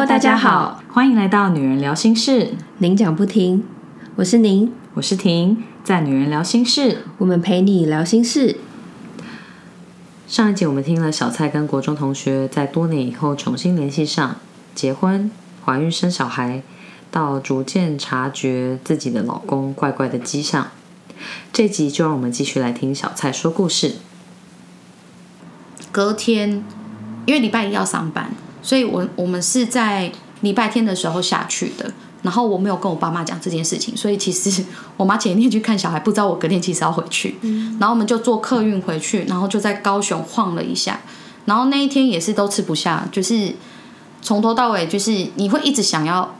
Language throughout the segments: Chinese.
Hello，大家好，欢迎来到女人聊心事，您讲不停，我是您，我是婷，在女人聊心事，我们陪你聊心事。上一集我们听了小蔡跟国中同学在多年以后重新联系上，结婚、怀孕、生小孩，到逐渐察觉自己的老公怪怪的迹象。这集就让我们继续来听小蔡说故事。隔天，因为礼拜一要上班，所以我我们是在礼拜天的时候下去的。然后我没有跟我爸妈讲这件事情，所以其实我妈前一天去看小孩，不知道我隔天其实要回去。然后我们就坐客运回去，然后就在高雄晃了一下。然后那一天也是都吃不下，就是从头到尾就是你会一直想要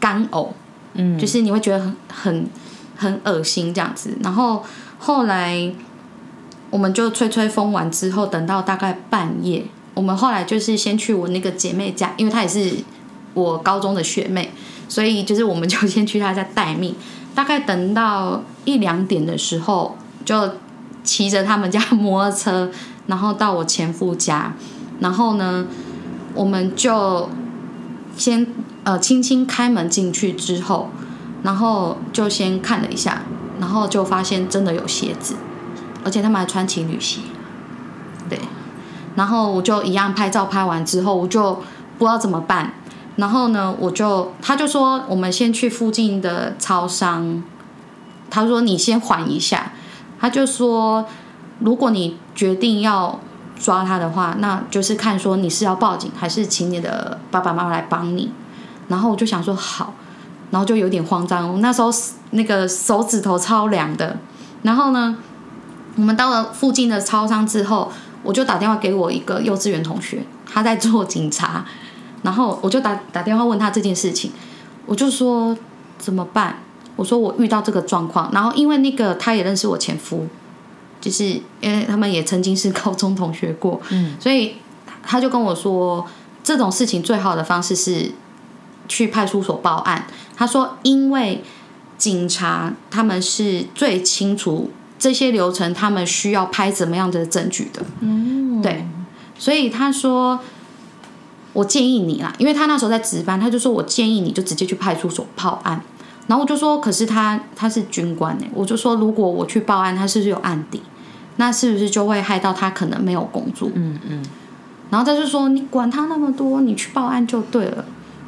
干呕，嗯，就是你会觉得很很很恶心这样子。然后后来我们就吹吹风完之后，等到大概半夜，我们后来就是先去我那个姐妹家，因为她也是我高中的学妹。所以就是，我们就先去她家待命，大概等到一两点的时候，就骑着他们家摩托车，然后到我前夫家，然后呢，我们就先呃轻轻开门进去之后，然后就先看了一下，然后就发现真的有鞋子，而且他们还穿情侣鞋，对，然后我就一样拍照拍完之后，我就不知道怎么办。然后呢，我就他就说我们先去附近的超商。他说你先缓一下。他就说，如果你决定要抓他的话，那就是看说你是要报警还是请你的爸爸妈妈来帮你。然后我就想说好，然后就有点慌张。那时候那个手指头超凉的。然后呢，我们到了附近的超商之后，我就打电话给我一个幼稚园同学，他在做警察。然后我就打打电话问他这件事情，我就说怎么办？我说我遇到这个状况，然后因为那个他也认识我前夫，就是因为他们也曾经是高中同学过，嗯，所以他就跟我说这种事情最好的方式是去派出所报案。他说因为警察他们是最清楚这些流程，他们需要拍怎么样的证据的，嗯，对，所以他说。我建议你啦，因为他那时候在值班，他就说我建议你就直接去派出所报案。然后我就说，可是他他是军官呢，我就说如果我去报案，他是不是有案底？那是不是就会害到他可能没有工作？嗯嗯。然后他就说，你管他那么多，你去报案就对了。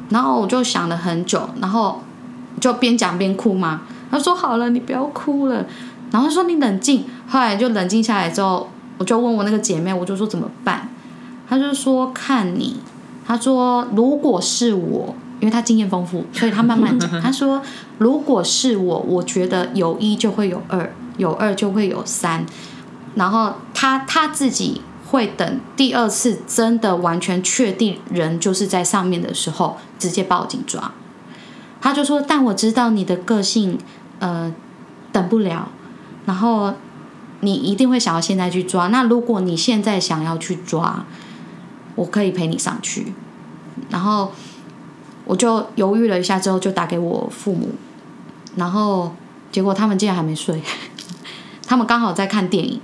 然后我就想了很久，然后就边讲边哭嘛。他说好了，你不要哭了。然后说你冷静。后来就冷静下来之后，我就问我那个姐妹，我就说怎么办？他就说看你。他说：“如果是我，因为他经验丰富，所以他慢慢讲。他说：如果是我，我觉得有一就会有二，有二就会有三。然后他他自己会等第二次真的完全确定人就是在上面的时候，直接报警抓。他就说：但我知道你的个性，呃，等不了。然后你一定会想要现在去抓。那如果你现在想要去抓。”我可以陪你上去，然后我就犹豫了一下，之后就打给我父母，然后结果他们竟然还没睡，他们刚好在看电影，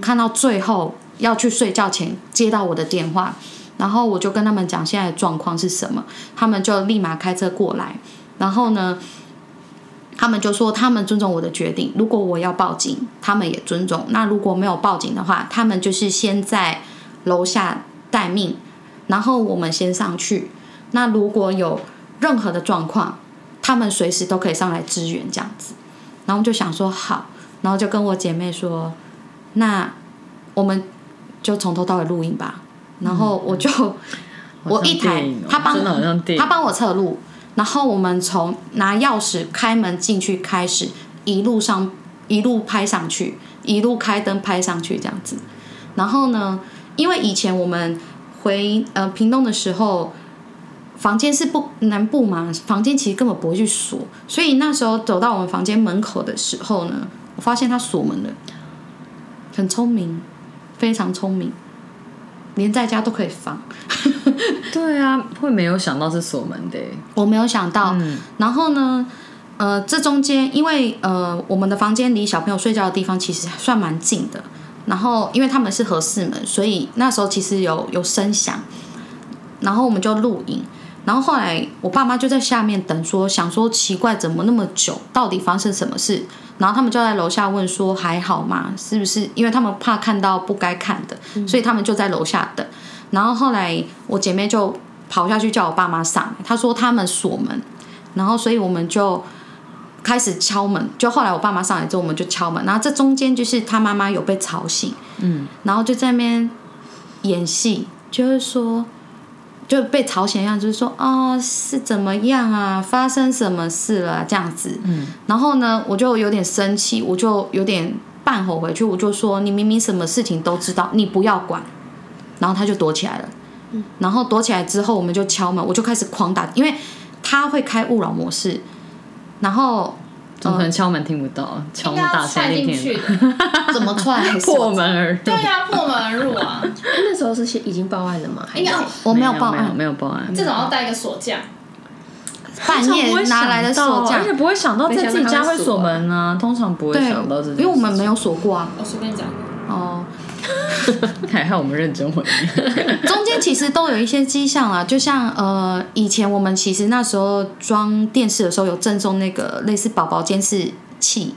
看到最后要去睡觉前接到我的电话，然后我就跟他们讲现在的状况是什么，他们就立马开车过来，然后呢，他们就说他们尊重我的决定，如果我要报警，他们也尊重，那如果没有报警的话，他们就是先在楼下。待命，然后我们先上去。那如果有任何的状况，他们随时都可以上来支援，这样子。然后就想说好，然后就跟我姐妹说，那我们就从头到尾录音吧。然后我就我一台，他帮他帮我测录，然后我们从拿钥匙开门进去开始，一路上一路拍上去，一路开灯拍上去这样子。然后呢？因为以前我们回呃屏东的时候，房间是不南部嘛，房间其实根本不会去锁，所以那时候走到我们房间门口的时候呢，我发现他锁门了，很聪明，非常聪明，连在家都可以放。对啊，会没有想到是锁门的，我没有想到。然后呢，呃，这中间因为呃我们的房间离小朋友睡觉的地方其实算蛮近的。然后，因为他们是合适门，所以那时候其实有有声响，然后我们就录影。然后后来我爸妈就在下面等说，想说奇怪怎么那么久，到底发生什么事？然后他们就在楼下问说还好吗？是不是？因为他们怕看到不该看的，所以他们就在楼下等。然后后来我姐妹就跑下去叫我爸妈上来，她说他们锁门，然后所以我们就开始敲门。就后来我爸妈上来之后，我们就敲门。然后这中间就是他妈妈有被吵醒，嗯，然后就在那边演戏，就是说就被吵醒的样子，就是说哦是怎么样啊，发生什么事了、这样子，嗯，然后呢我就有点生气，我就有点半吼回去，我就说你明明什么事情都知道，你不要管。然后他就躲起来了，然后躲起来之后，我们就敲门，我就开始狂打，因为他会开勿扰模式，然后怎么可能敲门听不到？敲门大声一进去点，怎么踹破门而入。对呀、破门而入啊！那时候是已经报案了吗？应该我没有报没有案，没有报案。这种要带一个锁匠，半夜拿来的锁匠而且，不会想到在自己家会锁门啊，通常不会想到这因为我们没有锁过啊。我随便讲。哦，还害我们认真回忆。中间其实都有一些迹象啊，就像呃，以前我们其实那时候装电视的时候有赠送那个类似宝宝监视器，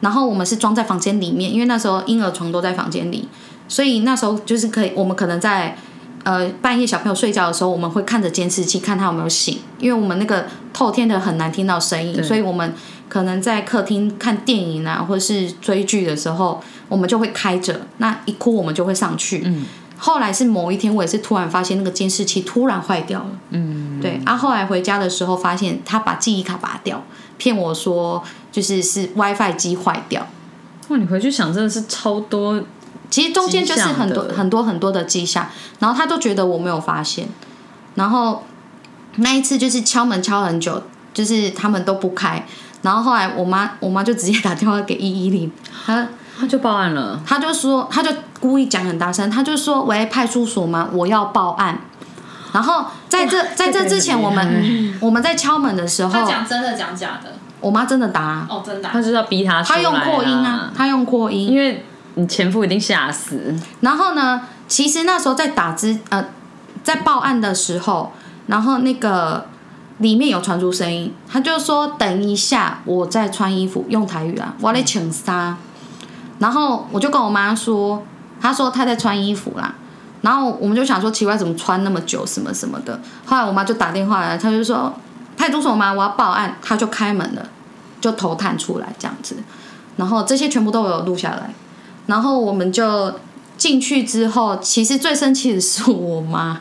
然后我们是装在房间里面，因为那时候婴儿床都在房间里，所以那时候就是可以，我们可能在呃半夜小朋友睡觉的时候，我们会看着监视器看他有没有醒，因为我们那个透天的很难听到声音，所以我们可能在客厅看电影啊，或是追剧的时候，我们就会开着，那一哭我们就会上去。嗯后来是某一天，我也是突然发现那个监视器突然坏掉了。嗯，对，啊，后来回家的时候发现他把记忆卡拔掉，骗我说就是是 WiFi 机坏掉。哇，你回去想真的是超多，其实中间就是很多很多很多的迹象，然后他都觉得我没有发现，然后那一次就是敲门敲很久，就是他们都不开，然后后来我妈我妈就直接打电话给一一零，她他就报案了。他就说他就故意讲很大声，他就说喂派出所吗？我要报案。然后在这在这之前，我们我们在敲门的时他候，讲真的讲假的？我妈真的打啊，哦，真的啊、他就是要逼他出来、她用扩音啊，，她用扩音，因为你前夫一定吓死。然后呢，其实那时候在打之呃，在报案的时候，然后那个里面有传出声音，他就说等一下，我在穿衣服，用台语啊，我在请纱。然后我就跟我妈说，她说她在穿衣服啦。然后我们就想说奇怪，怎么穿那么久，什么什么的。后来我妈就打电话来，她就说派出所吗？我要报案。她就开门了，就头探出来这样子。然后这些全部都有录下来。然后我们就进去之后，其实最生气的是我妈，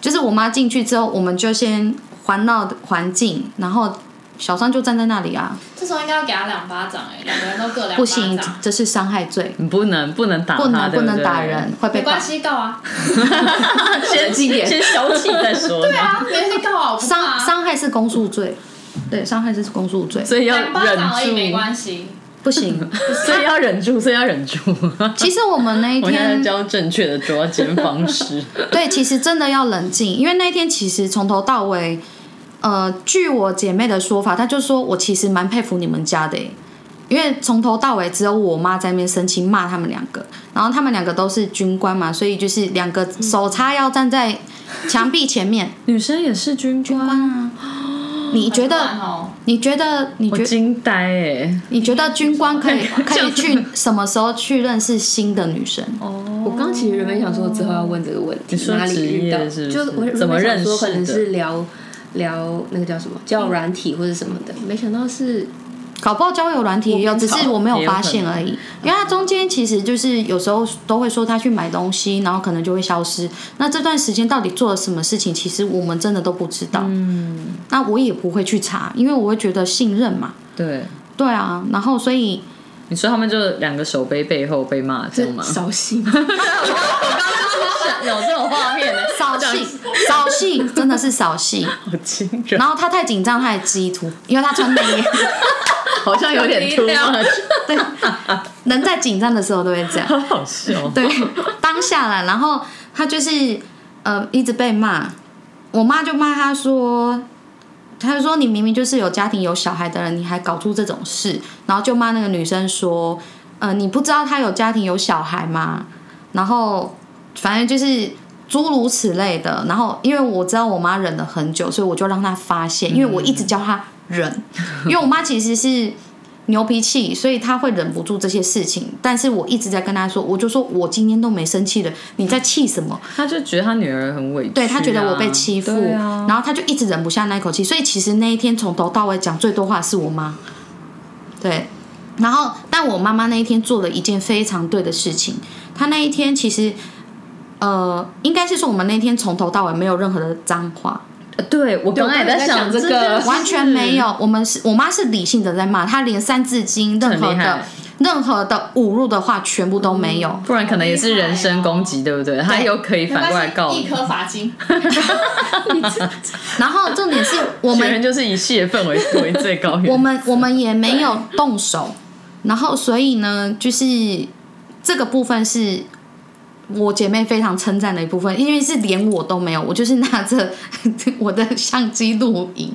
就是我妈进去之后，我们就先环绕环境，然后小三就站在那里啊，这时候应该要给他两巴掌哎、两个人都各两巴掌。不行，这是伤害罪，你不能不能打他，不能不能打人，会被打没关。系，告啊。先 先消气再说。对啊，没关系，告啊，伤啊伤害是公诉罪，对，伤害是公诉罪，所以要忍住，没住，关系。不行。所以要忍住，所以要忍住。其实我们那一我在在天，教正确的抓奸方式。对，其实真的要冷静，因为那一天其实从头到尾，呃，据我姐妹的说法，她就说我其实蛮佩服你们家的，因为从头到尾只有我妈在那边生气骂他们两个，然后他们两个都是军官嘛，所以就是两个手叉腰站在墙壁前面。女生也是军官，啊，你觉得？哦你觉得？你觉我惊呆哎！你觉得军官可以 可以去什么时候去认识新的女生？哦我刚其实原本想说之后要问这个问题，你说哪里遇到？职业是不是就我怎么认想说可能识的是聊聊那个叫什么叫软体或者什么的，没想到是搞不好交友软体也有，只是我没有发现而已。因为他中间其实就是有时候都会说他去买东西，然后可能就会消失。那这段时间到底做了什么事情，其实我们真的都不知道。嗯，那我也不会去查，因为我会觉得信任嘛。对，对啊，然后所以你说他们就两个手背背后被骂这样吗？扫兴，有这种画面呢，扫兴，扫兴，真的是扫兴。好惊人然，后他太紧张，他还激突，因为他穿内衣。好像有点 突然，对，人在紧张的时候都会这样。好好笑。对，当下了，然后他就是呃一直被骂，我妈就骂他说，他就说你明明就是有家庭有小孩的人，你还搞出这种事，然后就骂那个女生说，呃，你不知道他有家庭有小孩吗？然后反正就是诸如此类的。然后因为我知道我妈忍了很久，所以我就让她发现，因为我一直叫她忍，因为我妈其实是。牛脾气，所以他会忍不住这些事情。但是我一直在跟他说，我就说我今天都没生气了，你在气什么？他就觉得他女儿很委屈、啊，对他觉得我被欺负，啊，然后他就一直忍不下那口气，所以其实那一天从头到尾讲最多话是我妈，对，然后但我妈妈那一天做了一件非常对的事情，她那一天其实呃，应该是说我们那天从头到尾没有任何的脏话，对我刚才也在想这个。完全没有，我们是我妈是理性的在骂，她连三字经任何的任何的侮辱的话全部都没有，不然可能也是人身攻击，对不对？他又可以反过来告你。一颗罚金，然后重点是我们人就是以泄愤为为最高原。我们我们也没有动手，然后所以呢，就是这个部分是我姐妹非常称赞的一部分，因为是连我都没有，我就是拿着 我的相机录影，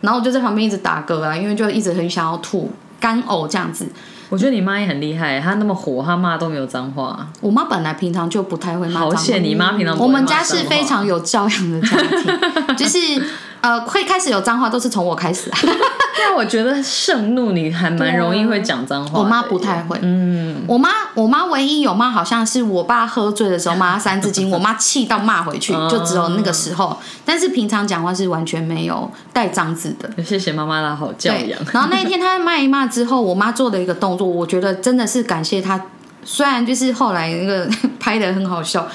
然后我就在旁边一直打嗝啊，因为就一直很想要吐干呕这样子。我觉得你妈也很厉害，她那么火，她骂都没有脏话。我妈本来平常就不太会骂脏话，好险你妈平常不我们家是非常有教养的家庭，就是呃会开始有脏话都是从我开始啊，但我觉得盛怒你还蛮容易会讲脏话。我妈不太会，嗯，我妈，我妈唯一有骂，好像是我爸喝醉的时候骂她三字经，我妈气到骂回去，就只有那个时候。但是平常讲话是完全没有带脏字的。谢谢妈妈的好教养。，然后那一天她骂一骂之后，我妈做的一个动作，我觉得真的是感谢她。虽然就是后来那个 拍的很好笑，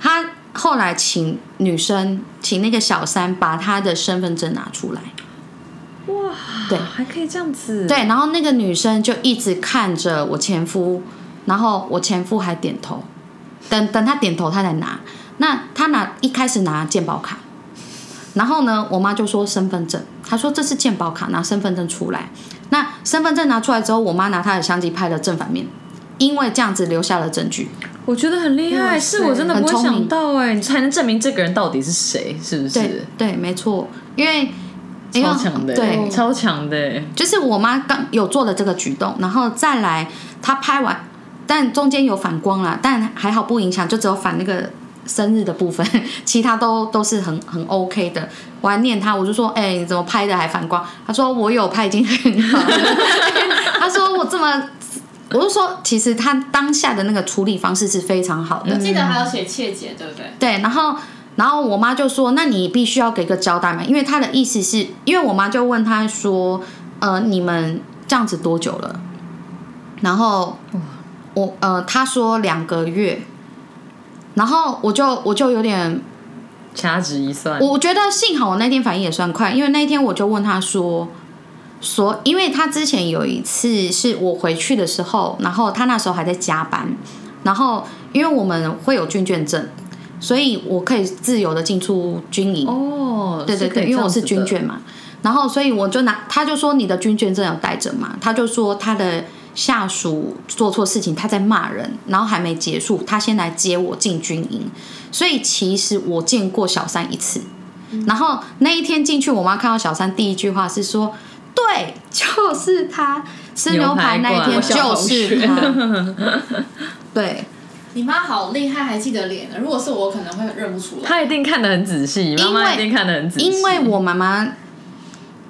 她后来请女生，请那个小三把她的身份证拿出来。哇，对还可以这样子。对，然后那个女生就一直看着我前夫，然后我前夫还点头，等等他点头，他才拿。那他拿一开始拿健保卡，然后呢，我妈就说身份证，她说这是健保卡，拿身份证出来。那身份证拿出来之后，我妈拿她的相机拍了正反面，因为这样子留下了证据。我觉得很厉害，是我真的不会想到哎，你才能证明这个人到底是谁，是不是？对，没错，因为超强的，对，超强的。就是我妈刚有做了这个举动，然后再来她拍完，但中间有反光啦，但还好不影响，就只有反那个生日的部分，其他都都是很很 OK 的。我还念她，我就说，哎、你怎么拍的还反光？她说我有拍已经很好了。她说我这么，我就说其实她当下的那个处理方式是非常好的。我记得还有写切结，对不对？对，然后然后我妈就说：“那你必须要给个交代嘛，因为她的意思是，因为我妈就问她说，呃，你们这样子多久了？然后我呃，她说两个月，然后我就我就有点，掐指一算，我觉得幸好我那天反应也算快，因为那一天我就问她说。”说，因为她之前有一次是我回去的时候，然后她那时候还在加班，然后因为我们会有军眷证，所以我可以自由的进出军营。哦，对对对，因为我是军眷嘛，然后所以我就拿，他就说你的军眷证有带着嘛，他就说他的下属做错事情，他在骂人，然后还没结束，他先来接我进军营，所以其实我见过小三一次，然后那一天进去，我妈看到小三第一句话是说，对，就是他。吃牛排那一天就是他，对。你妈好厉害，还记得脸呢。如果是我，可能会认不出来。她一定看得很仔细，妈妈一定看得很仔细，因为我妈妈，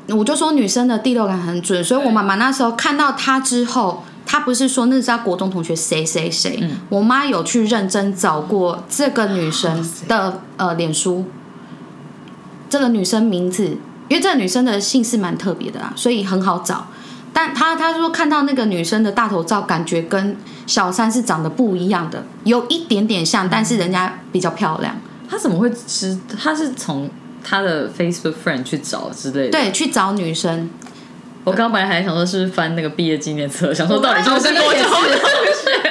我就说女生的第六感很准，所以我妈妈那时候看到她之后，她不是说那是她国中同学谁谁谁，嗯我妈有去认真找过这个女生的呃脸书，这个女生名字，因为这个女生的姓氏蛮特别的啊，所以很好找。但她她说看到那个女生的大头照，感觉跟小三是长得不一样的，有一点点像，但是人家比较漂亮。他怎么会知？他是从他的 Facebook friend 去找之类的。，对，去找女生，我刚本来还想说是不是翻那个毕业纪念册，想说到底是不是国中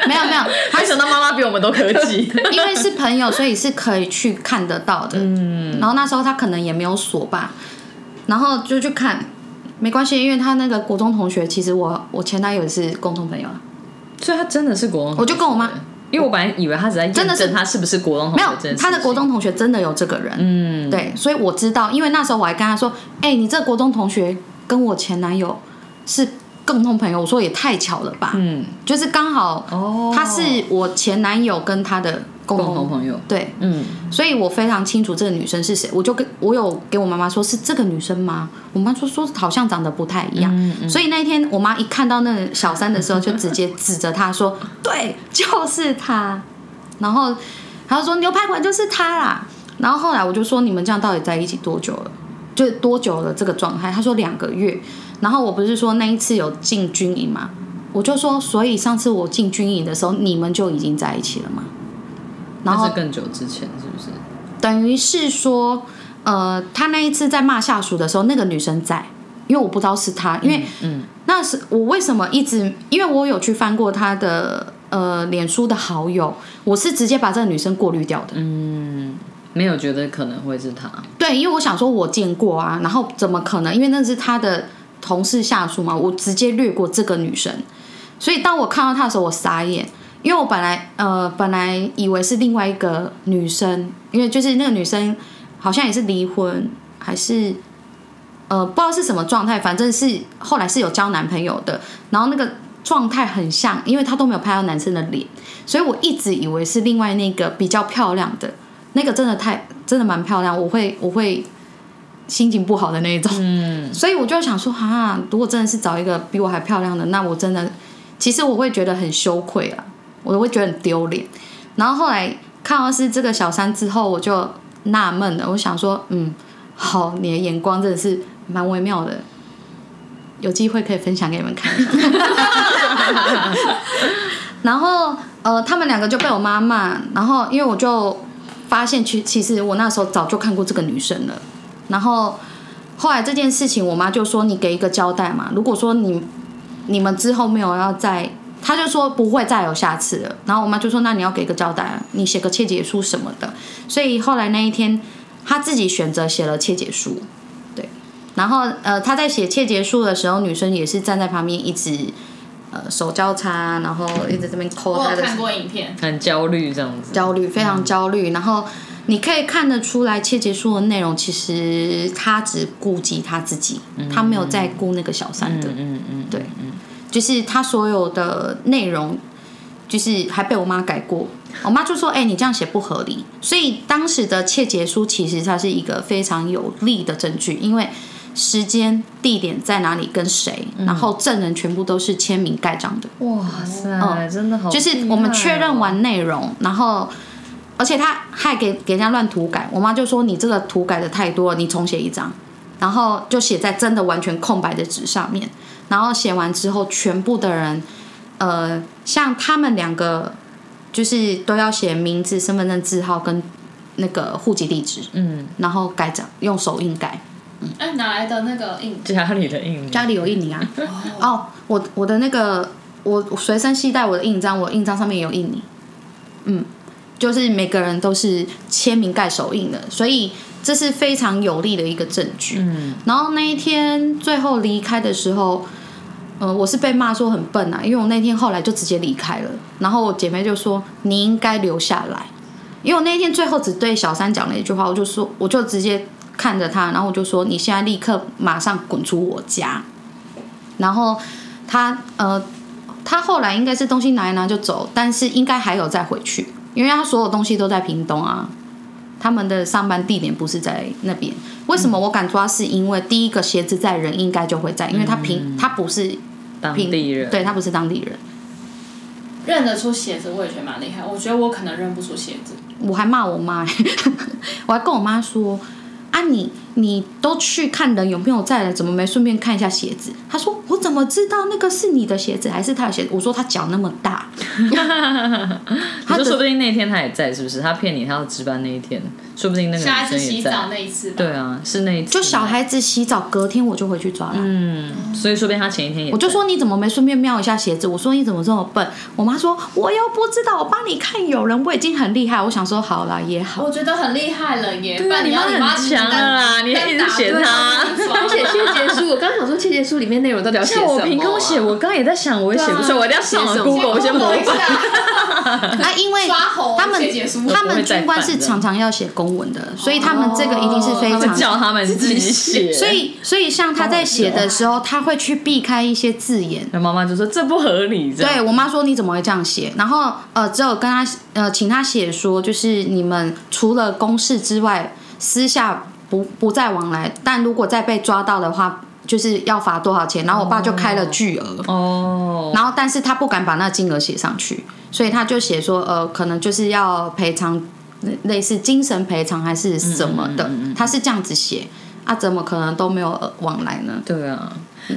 没有没有，还 想到妈妈比我们都科技。因为是朋友，所以是可以去看得到的。嗯，然后那时候他可能也没有锁吧，然后就去看，没关系，因为他那个国中同学，其实我我前男友也是共同朋友啊，所以他真的是国中，我就跟我妈，因为我本来以为他只在验真的他是不是国中同没有他的国中同学真的有这个人，嗯，对，所以我知道，因为那时候我还跟他说，哎、你这国中同学跟我前男友是共同朋友，我说也太巧了吧，嗯，就是刚好哦，他是我前男友跟他的共共同朋友，对，嗯，所以我非常清楚这个女生是谁，我就跟我有给我妈妈说是这个女生吗？我妈说说好像长得不太一样，所以那一天我妈一看到那个小三的时候，就直接指着她说：“对，就是她。”然后她就说牛排馆就是她啦。然后后来我就说你们这样到底在一起多久了？就多久了这个状态？她说两个月。然后我不是说那一次有进军营吗？我就说，所以上次我进军营的时候，你们就已经在一起了嘛？然后那是更久之前，是不是？等于是说，呃，他那一次在骂下属的时候，那个女生在，因为我不知道是他，因为嗯那是我为什么一直，因为我有去翻过他的呃脸书的好友，我是直接把这个女生过滤掉的。嗯，没有觉得可能会是他，对，因为我想说我见过啊，然后怎么可能？因为那是他的同事下属嘛，我直接略过这个女生。所以当我看到她的时候，我傻眼，因为我本来呃本来以为是另外一个女生，因为就是那个女生好像也是离婚，还是呃不知道是什么状态，反正是后来是有交男朋友的，然后那个状态很像，因为她都没有拍到男生的脸，所以我一直以为是另外那个比较漂亮的那个，真的太真的蛮漂亮，我会我会。心情不好的那一种，嗯，所以我就想说，哈，如果真的是找一个比我还漂亮的，那我真的，其实我会觉得很羞愧啊，我会觉得很丢脸。然后后来看到是这个小三之后，我就纳闷了，我想说，嗯，好，你的眼光真的是蛮微妙的，有机会可以分享给你们看一下。然后呃，他们两个就被我妈骂，然后因为我就发现，其其实我那时候早就看过这个女生了。然后后来这件事情，我妈就说：“你给一个交代嘛。如果说你你们之后没有要再，她就说不会再有下次了。然后我妈就说：那你要给个交代，你写个切结书什么的。所以后来那一天，她自己选择写了切结书，对。然后呃，她在写切结书的时候，女生也是站在旁边一直呃手交叉，然后一直这边抠他的我有看过影片，很焦虑这样子。焦虑，非常焦虑。然后你可以看得出来，切结书的内容其实他只顾及他自己，他没有在顾那个小三的。嗯嗯，对，就是他所有的内容，就是还被我妈改过。我妈就说：“哎、你这样写不合理。”所以当时的切结书其实它是一个非常有力的证据，因为时间、地点在哪里、跟谁，然后证人全部都是签名盖章的。哇塞，真的好哦，就是我们确认完内容，然后而且他还给给人家乱涂改，我妈就说你这个涂改的太多了，你重写一张，然后就写在真的完全空白的纸上面，然后写完之后，全部的人，呃，像他们两个就是都要写名字、身份证字号跟那个户籍地址，嗯，然后盖章用手印盖，哎，哪来的那个印？家里的印家里有印泥啊，哦，我我的那个我我随身携带我的印章，我印章上面也有印泥，嗯，就是每个人都是签名盖手印的，所以这是非常有力的一个证据。嗯，然后那一天最后离开的时候，呃，我是被骂说很笨啊，因为我那天后来就直接离开了，然后我姐妹就说你应该留下来，因为我那天最后只对小三讲了一句话，我就说我就直接看着他，然后我就说你现在立刻马上滚出我家，然后他呃。他后来应该是东西拿一拿就走，但是应该还有再回去，因为他所有东西都在屏东啊。他们的上班地点不是在那边，为什么我敢抓？是因为第一个鞋子在，人应该就会在，因为他平他不是当地人，对他不是当地人。认得出鞋子，我也觉得蛮厉害。我觉得我可能认不出鞋子。我还骂我妈，我还跟我妈说：“啊你，你都去看人有没有在了，怎么没顺便看一下鞋子？”他说：“我怎么知道那个是你的鞋子还是他的鞋子？”我说：“他脚那么大。”他就说不定那天他也在，是不是？他骗你，他要值班那一天，说不定那个下一次女生也洗澡在。那一次吧。对啊，是那一次。就小孩子洗澡，隔天我就回去抓了。嗯，所以说不定他前一天也。我就说你怎么没顺便瞄一下鞋子？我说你怎么这么笨？我妈说我又不知道，我帮你看有人，我已经很厉害。我想说好了也好，我觉得很厉害了耶。对啊你妈很强了啦你还一直嫌他而且切结书，我刚刚想说切结书里面内容到底要写什么、啊？像我凭空写，我刚刚也在想，我也写不出来，我一定要上网写什么 Google 一些模仿。啊，因为他们他们军官是常常要写公文的，所以他们这个一定是非会常叫他们自己写，所以，所以像他在写的时候，他会去避开一些字眼。然后妈妈就说这不合理，对我妈说你怎么会这样写？然后呃，只有跟他呃，请他写说，就是你们除了公事之外，私下不不再往来。但如果再被抓到的话，就是要罚多少钱？然后我爸就开了巨额。哦，然后，但是他不敢把那金额写上去，所以他就写说，呃，可能就是要赔偿，类类似精神赔偿还是什么的，他是这样子写，啊，怎么可能都没有呃往来呢？对啊。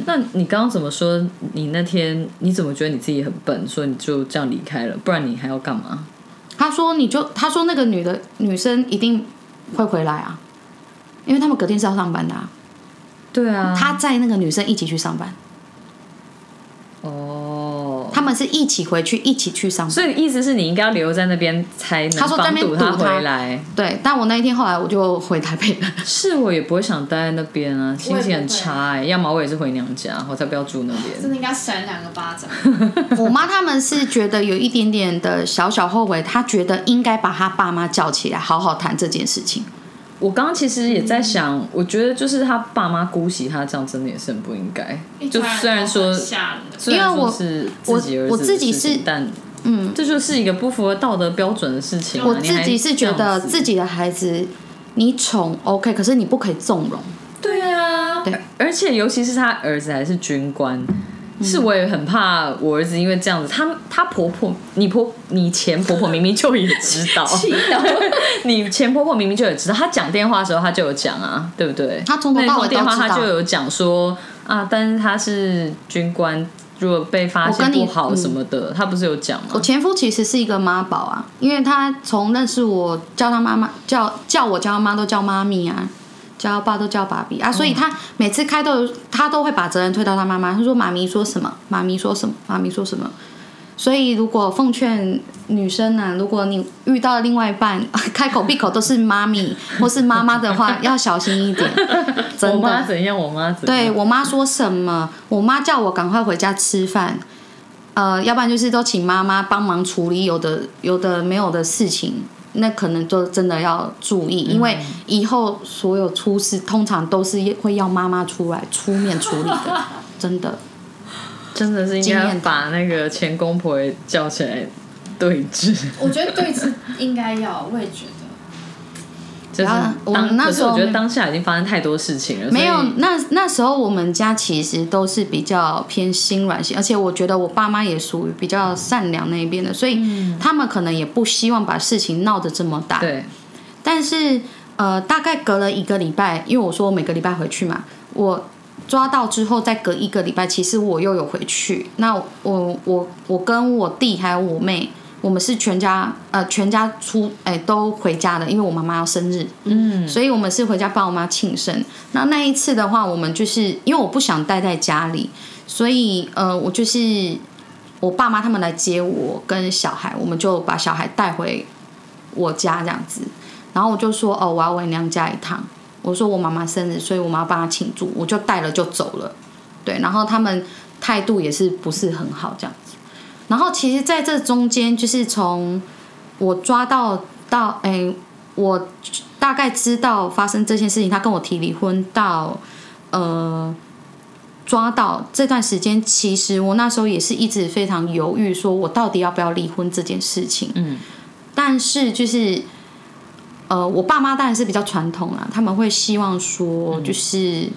那你刚刚怎么说？你那天你怎么觉得你自己很笨，所以你就这样离开了？不然你还要干嘛？他说你就他说那个女的女生一定会回来啊，因为他们隔天是要上班的、啊，对啊，他载那个女生一起去上班，哦，他们是一起回去，一起去上班。所以意思是你应该要留在那边才能他说在那边防堵他回来。对，但我那一天后来我就回台北了。是我也不会想待在那边啊，心情很差哎、要么我也是回娘家，我才不要住那边真。的应该扇两个巴掌。我妈他们是觉得有一点点的小小后悔，她觉得应该把她爸妈叫起来，好好谈这件事情。我刚刚其实也在想，我觉得就是他爸妈姑息他这样，真的也是很不应该。就虽然说，虽然我说是自己儿子的我我自己是事情但嗯，这就是一个不符合道德标准的事情啊、我自己是觉得自己的孩子你宠 OK，可是你不可以纵容。对啊，对，而且尤其是他儿子还是军官，是我也很怕我儿子因为这样子，他他婆婆，你婆你前婆婆明明就也知道，你前婆婆明明就也知道，他讲电话的时候他就有讲啊，对不对？他从头到尾电话他就有讲说啊，但是他是军官，如果被发现不好嗯什么的，他不是有讲吗我？前夫其实是一个妈宝啊，因为他从认识我叫他妈妈叫叫我叫他妈都叫妈咪啊，叫他爸都叫爸比啊，所以他每次开都他都会把责任推到他妈妈，他说妈咪说什么，妈咪说什么，妈咪说什么。所以，如果奉劝女生呢、如果你遇到另外一半 开口闭口都是妈咪或是妈妈的话，要小心一点。我真的，妈怎样，我妈怎样。对我妈说什么，我妈叫我赶快回家吃饭，呃，要不然就是都请妈妈帮忙处理有的有的没有的事情，那可能就真的要注意，因为以后所有出事通常都是会要妈妈出来出面处理的，真的。真的是应该把那个前公婆也叫起来对峙。我觉得对峙应该要，我也觉得。就是我当那时候我觉得当下已经发生太多事情了，没有，那那时候我们家其实都是比较偏心软型，而且我觉得我爸妈也属于比较善良那一边的，所以他们可能也不希望把事情闹得这么大。对，但是呃，大概隔了一个礼拜，因为我说我每个礼拜回去嘛，我抓到之后再隔一个礼拜，其实我又有回去。那我我我跟我弟还有我妹，我们是全家呃全家出哎、都回家的，因为我妈妈要生日，嗯，所以我们是回家帮我妈庆生。那那一次的话，我们就是因为我不想待在家里，所以呃，我就是我爸妈他们来接我跟小孩，我们就把小孩带回我家这样子。然后我就说哦，我要回娘家一趟。我说我妈妈生日，所以我们要帮她庆祝，我就带了就走了。对，然后他们态度也是不是很好这样子。然后其实在这中间，就是从我抓到到哎，我大概知道发生这件事情，他跟我提离婚到呃抓到这段时间，其实我那时候也是一直非常犹豫，说我到底要不要离婚这件事情。嗯，但是就是呃，我爸妈当然是比较传统啦，他们会希望说，就是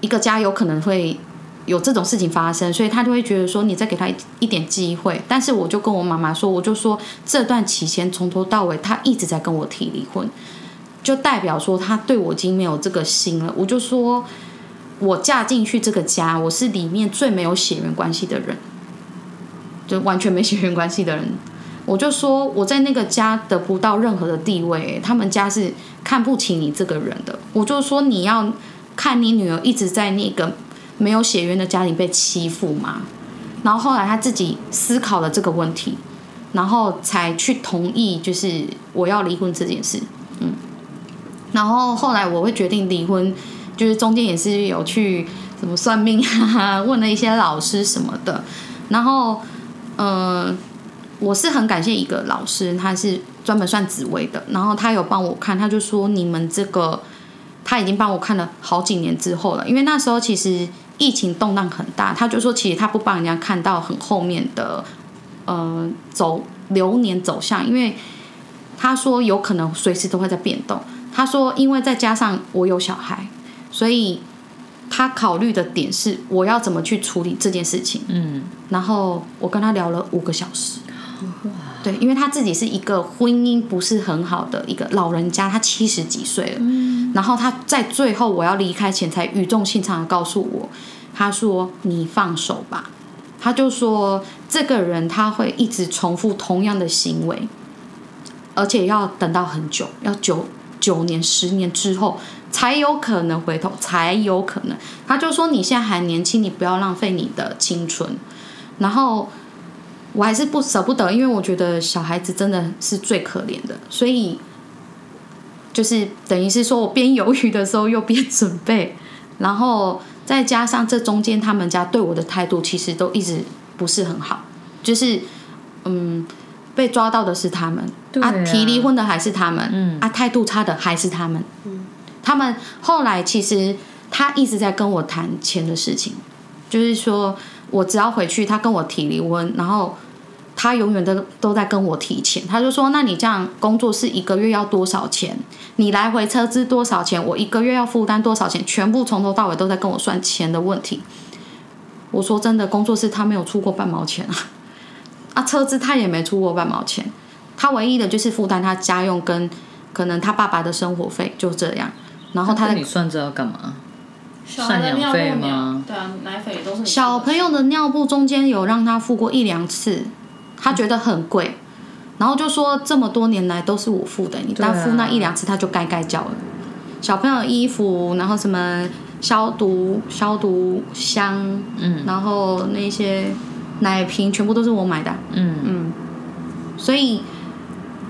一个家有可能会有这种事情发生，所以他就会觉得说，你再给他一点机会。但是我就跟我妈妈说，我就说这段期间从头到尾，他一直在跟我提离婚，就代表说他对我已经没有这个心了。我就说。我嫁进去这个家，我是里面最没有血缘关系的人，就完全没血缘关系的人。我就说我在那个家得不到任何的地位，他们家是看不起你这个人的。我就说你要看你女儿一直在那个没有血缘的家庭被欺负嘛。然后后来他自己思考了这个问题，然后才去同意，就是我要离婚这件事。嗯，然后后来我会决定离婚。就是中间也是有去什怎么算命啊，问了一些老师什么的，然后，呃，我是很感谢一个老师，他是专门算紫薇的，然后他有帮我看，他就说你们这个他已经帮我看了好几年之后了，因为那时候其实疫情动荡很大，他就说其实他不帮人家看到很后面的呃走流年走向，因为他说有可能随时都会在变动。他说，因为再加上我有小孩，所以他考虑的点是我要怎么去处理这件事情。嗯，然后我跟他聊了五个小时。对，因为他自己是一个婚姻不是很好的一个老人家，他七十几岁了。嗯，然后他在最后我要离开前才语重心长的告诉我，他说：“你放手吧。”他就说这个人他会一直重复同样的行为，而且要等到很久，要九九年、十年之后才有可能回头，才有可能。他就说你现在还年轻，你不要浪费你的青春。然后我还是不舍不得，因为我觉得小孩子真的是最可怜的，所以就是等于是说我边犹豫的时候又边准备，然后再加上这中间他们家对我的态度其实都一直不是很好，就是嗯被抓到的是他们，对啊。提离婚的还是他们，嗯。啊态度差的还是他们，他们后来其实他一直在跟我谈钱的事情，就是说我只要回去，他跟我提离婚，然后他永远都都在跟我提钱，他就说：“那你这样工作是一个月要多少钱？你来回车资多少钱？我一个月要负担多少钱？全部从头到尾都在跟我算钱的问题。”我说真的，工作室他没有出过半毛钱啊，啊，车资他也没出过半毛钱，他唯一的就是负担他家用跟可能他爸爸的生活费，就这样。然后他你算这要干嘛？小孩的赡养费尿布吗尿，对啊，奶粉也都是你小朋友的尿布中间有让他付过一两次，他觉得很贵，然后就说这么多年来都是我付的，你单付那一两次他就该该叫了。小朋友的衣服，然后什么消毒消毒箱，嗯然后那些奶瓶全部都是我买的啊，嗯嗯，所以，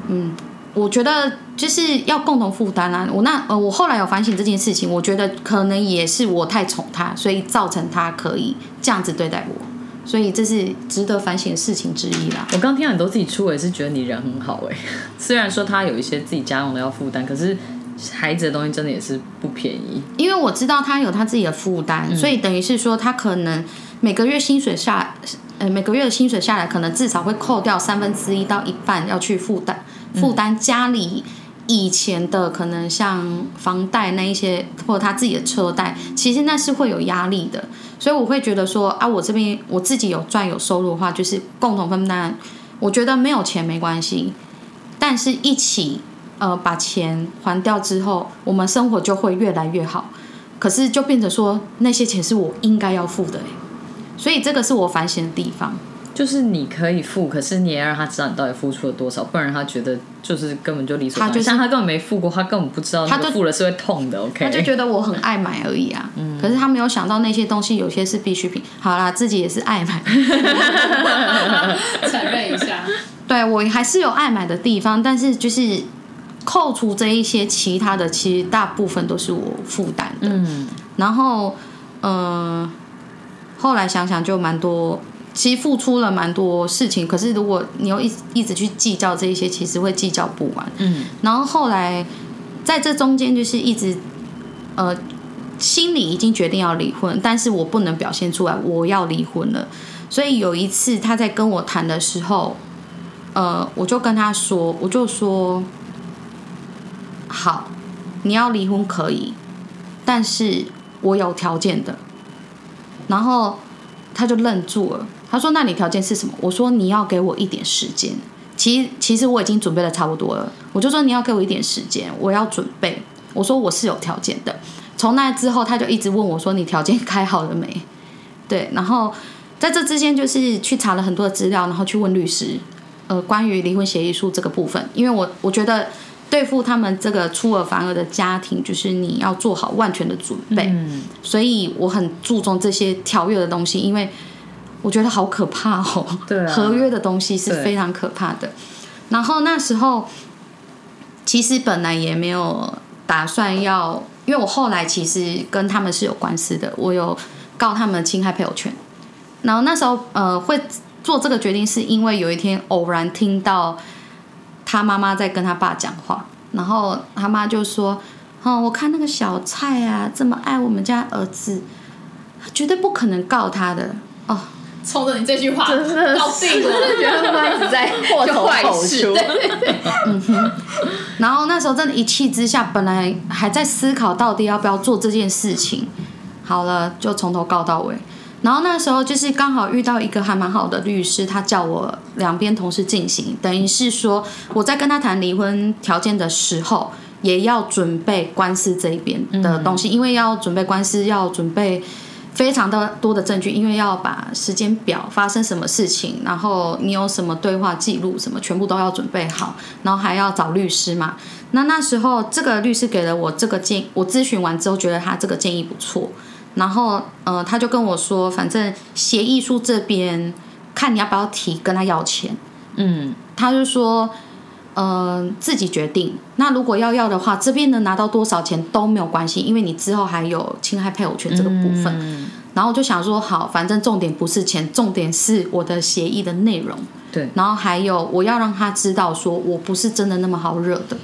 嗯，我觉得就是要共同负担啊。我那呃，我后来有反省这件事情，我觉得可能也是我太宠他，所以造成他可以这样子对待我，所以这是值得反省的事情之一啦。我刚听到你都自己出，我也是觉得你人很好哎。虽然说他有一些自己家用的要负担，可是孩子的东西真的也是不便宜。因为我知道他有他自己的负担，所以等于是说他可能每个月薪水下，呃，每个月的薪水下来，可能至少会扣掉三分之一到一半要去负担负担家里以前的可能像房贷那一些，或者他自己的车贷，其实那是会有压力的。所以我会觉得说啊，我这边我自己有赚有收入的话，就是共同分担。我觉得没有钱没关系，但是一起呃把钱还掉之后，我们生活就会越来越好。可是就变成说那些钱是我应该要付的、所以这个是我反省的地方。就是你可以付，可是你也要让他知道你到底付出了多少，不然他觉得就是根本就理所当然。他就是像他根本没付过，他根本不知道他付了是会痛的。OK，他就觉得我很爱买而已啊，嗯可是他没有想到那些东西有些是必需品。好啦，自己也是爱买，承认一下，对我还是有爱买的地方，但是就是扣除这一些其他的，其实大部分都是我负担的。嗯，然后，嗯、后来想想就蛮多，其实付出了蛮多事情。可是如果你又一一直去计较这一些，其实会计较不完。嗯，然后后来在这中间就是一直，呃，心里已经决定要离婚，但是我不能表现出来我要离婚了。所以有一次他在跟我谈的时候，呃，我就跟他说，我就说，好，你要离婚可以，但是我有条件的。然后他就愣住了，他说：“那你条件是什么？”我说：“你要给我一点时间。”其实其实我已经准备的差不多了，我就说你要给我一点时间，我要准备。我说我是有条件的。从那之后，他就一直问我说：“你条件 开好了没？”对，然后在这之间就是去查了很多的资料，然后去问律师，呃，关于离婚协议书这个部分，因为我我觉得对付他们这个出尔反尔的家庭，就是你要做好万全的准备。嗯所以我很注重这些条约的东西，因为我觉得好可怕哦。对啊合约的东西是非常可怕的。然后那时候其实本来也没有打算要，因为我后来其实跟他们是有官司的，我有告他们侵害配偶权。然后那时候呃会做这个决定，是因为有一天偶然听到他妈妈在跟他爸讲话，然后他妈就说：“哦，我看那个小蔡啊，这么爱我们家儿子，绝对不可能告他的哦。”冲着你这句话，真的搞定了。觉得妈一直在祸头坏口事 出，然后那时候真的一气之下，本来还在思考到底要不要做这件事情，好了，就从头告到尾。然后那时候就是刚好遇到一个还蛮好的律师，他叫我两边同时进行，等于是说我在跟他谈离婚条件的时候，也要准备官司这一边的东西，因为要准备官司，要准备非常的多的证据，因为要把时间表发生什么事情，然后你有什么对话记录什么，全部都要准备好，然后还要找律师嘛。那那时候这个律师给了我这个建，我咨询完之后觉得他这个建议不错，然后呃他就跟我说，反正协议书这边看你要不要提跟他要钱，嗯，他就说。呃，自己决定。那如果要要的话，这边能拿到多少钱都没有关系，因为你之后还有侵害配偶权这个部分。嗯然后我就想说，好，反正重点不是钱，重点是我的协议的内容。对，然后还有我要让他知道，说我不是真的那么好惹的。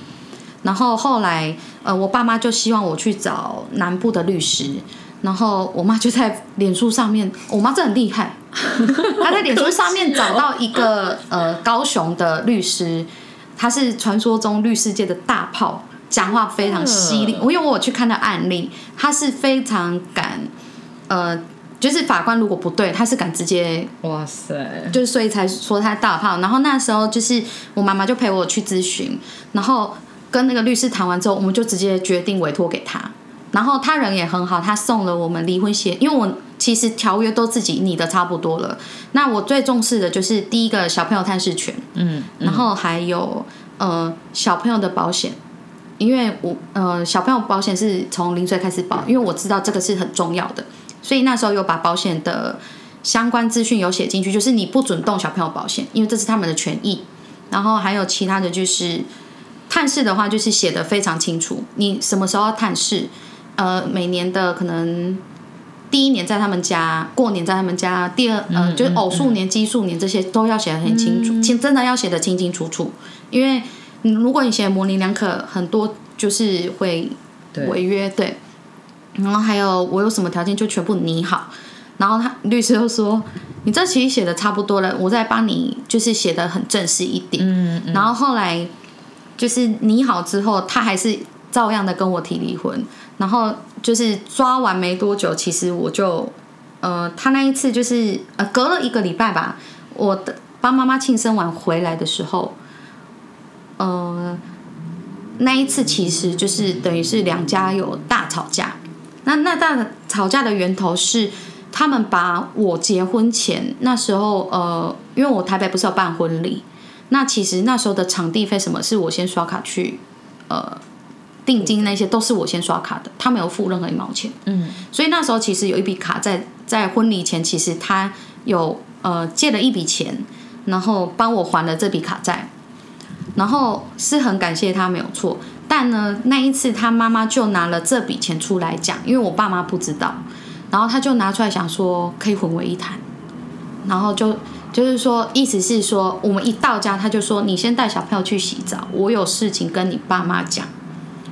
然后后来，呃，我爸妈就希望我去找南部的律师，然后我妈就在脸书上面，我妈真的很厉害，她在脸书上面找到一个呃高雄的律师，他是传说中律师界的大炮，讲话非常犀利。我因为我有去看他案例，他是非常敢，呃，就是法官如果不对，他是敢直接哇塞，就是所以才说他大炮。然后那时候就是我妈妈就陪我去咨询，然后跟那个律师谈完之后，我们就直接决定委托给他。然后他人也很好，他送了我们离婚协，因为我其实条约都自己拟的差不多了。那我最重视的就是第一个小朋友探视权，嗯，然后还有呃小朋友的保险，因为我呃小朋友保险是从零岁开始保，因为我知道这个是很重要的，所以那时候有把保险的相关资讯有写进去，就是你不准动小朋友保险，因为这是他们的权益。然后还有其他的就是探视的话，就是写的非常清楚，你什么时候要探视，呃，每年的可能。第一年在他们家，过年在他们家，第二呃就是偶数年、奇数年这些都要写的很清楚，清真的要写的清清楚楚，因为如果你写模棱两可，很多就是会对违约，对。然后还有我有什么条件就全部拟好，然后他律师又说你这其实写的差不多了，我再帮你就是写的很正式一点。嗯嗯然后后来就是拟好之后，他还是照样的跟我提离婚。然后就是抓完没多久，其实我就呃，他那一次就是呃，隔了一个礼拜吧，我的帮妈妈庆生完回来的时候，呃，那一次其实就是等于是两家有大吵架。那那大吵架的源头是他们把我结婚前那时候呃，因为我台北不是要办婚礼，那其实那时候的场地费什么是我先刷卡去呃定金那些都是我先刷卡的，他没有付任何一毛钱。嗯，所以那时候其实有一笔卡在在婚礼前，其实他有呃借了一笔钱，然后帮我还了这笔卡债，然后是很感谢他没有错。但呢，那一次他妈妈就拿了这笔钱出来讲，因为我爸妈不知道，然后他就拿出来想说可以混为一谈，然后就就是说意思是说我们一到家他就说你先带小朋友去洗澡，我有事情跟你爸妈讲。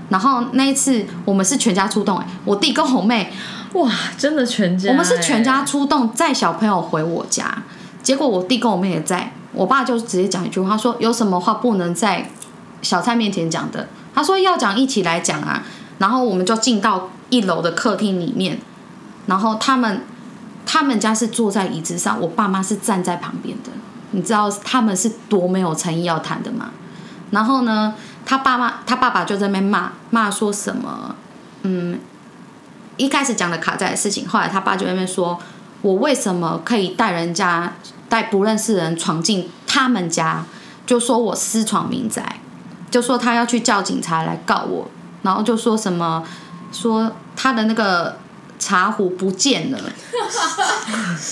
然后那一次我们是全家出动、欸，我弟跟我妹，哇，真的全家，我们是全家出动载小朋友回我家，结果我弟跟我妹也在，我爸就直接讲一句话，他说有什么话不能在小蔡面前讲的，他说要讲一起来讲啊，然后我们就进到一楼的客厅里面，然后他们他们家是坐在椅子上，我爸妈是站在旁边的，你知道他们是多没有诚意要谈的吗？然后呢，他爸妈他爸爸就在那边骂骂说什么，嗯，一开始讲的卡债的事情，后来他爸就在那边说，我为什么可以带人家带不认识的人闯进他们家，就说我私闯民宅，就说他要去叫警察来告我，然后就说什么说他的那个茶壶不见了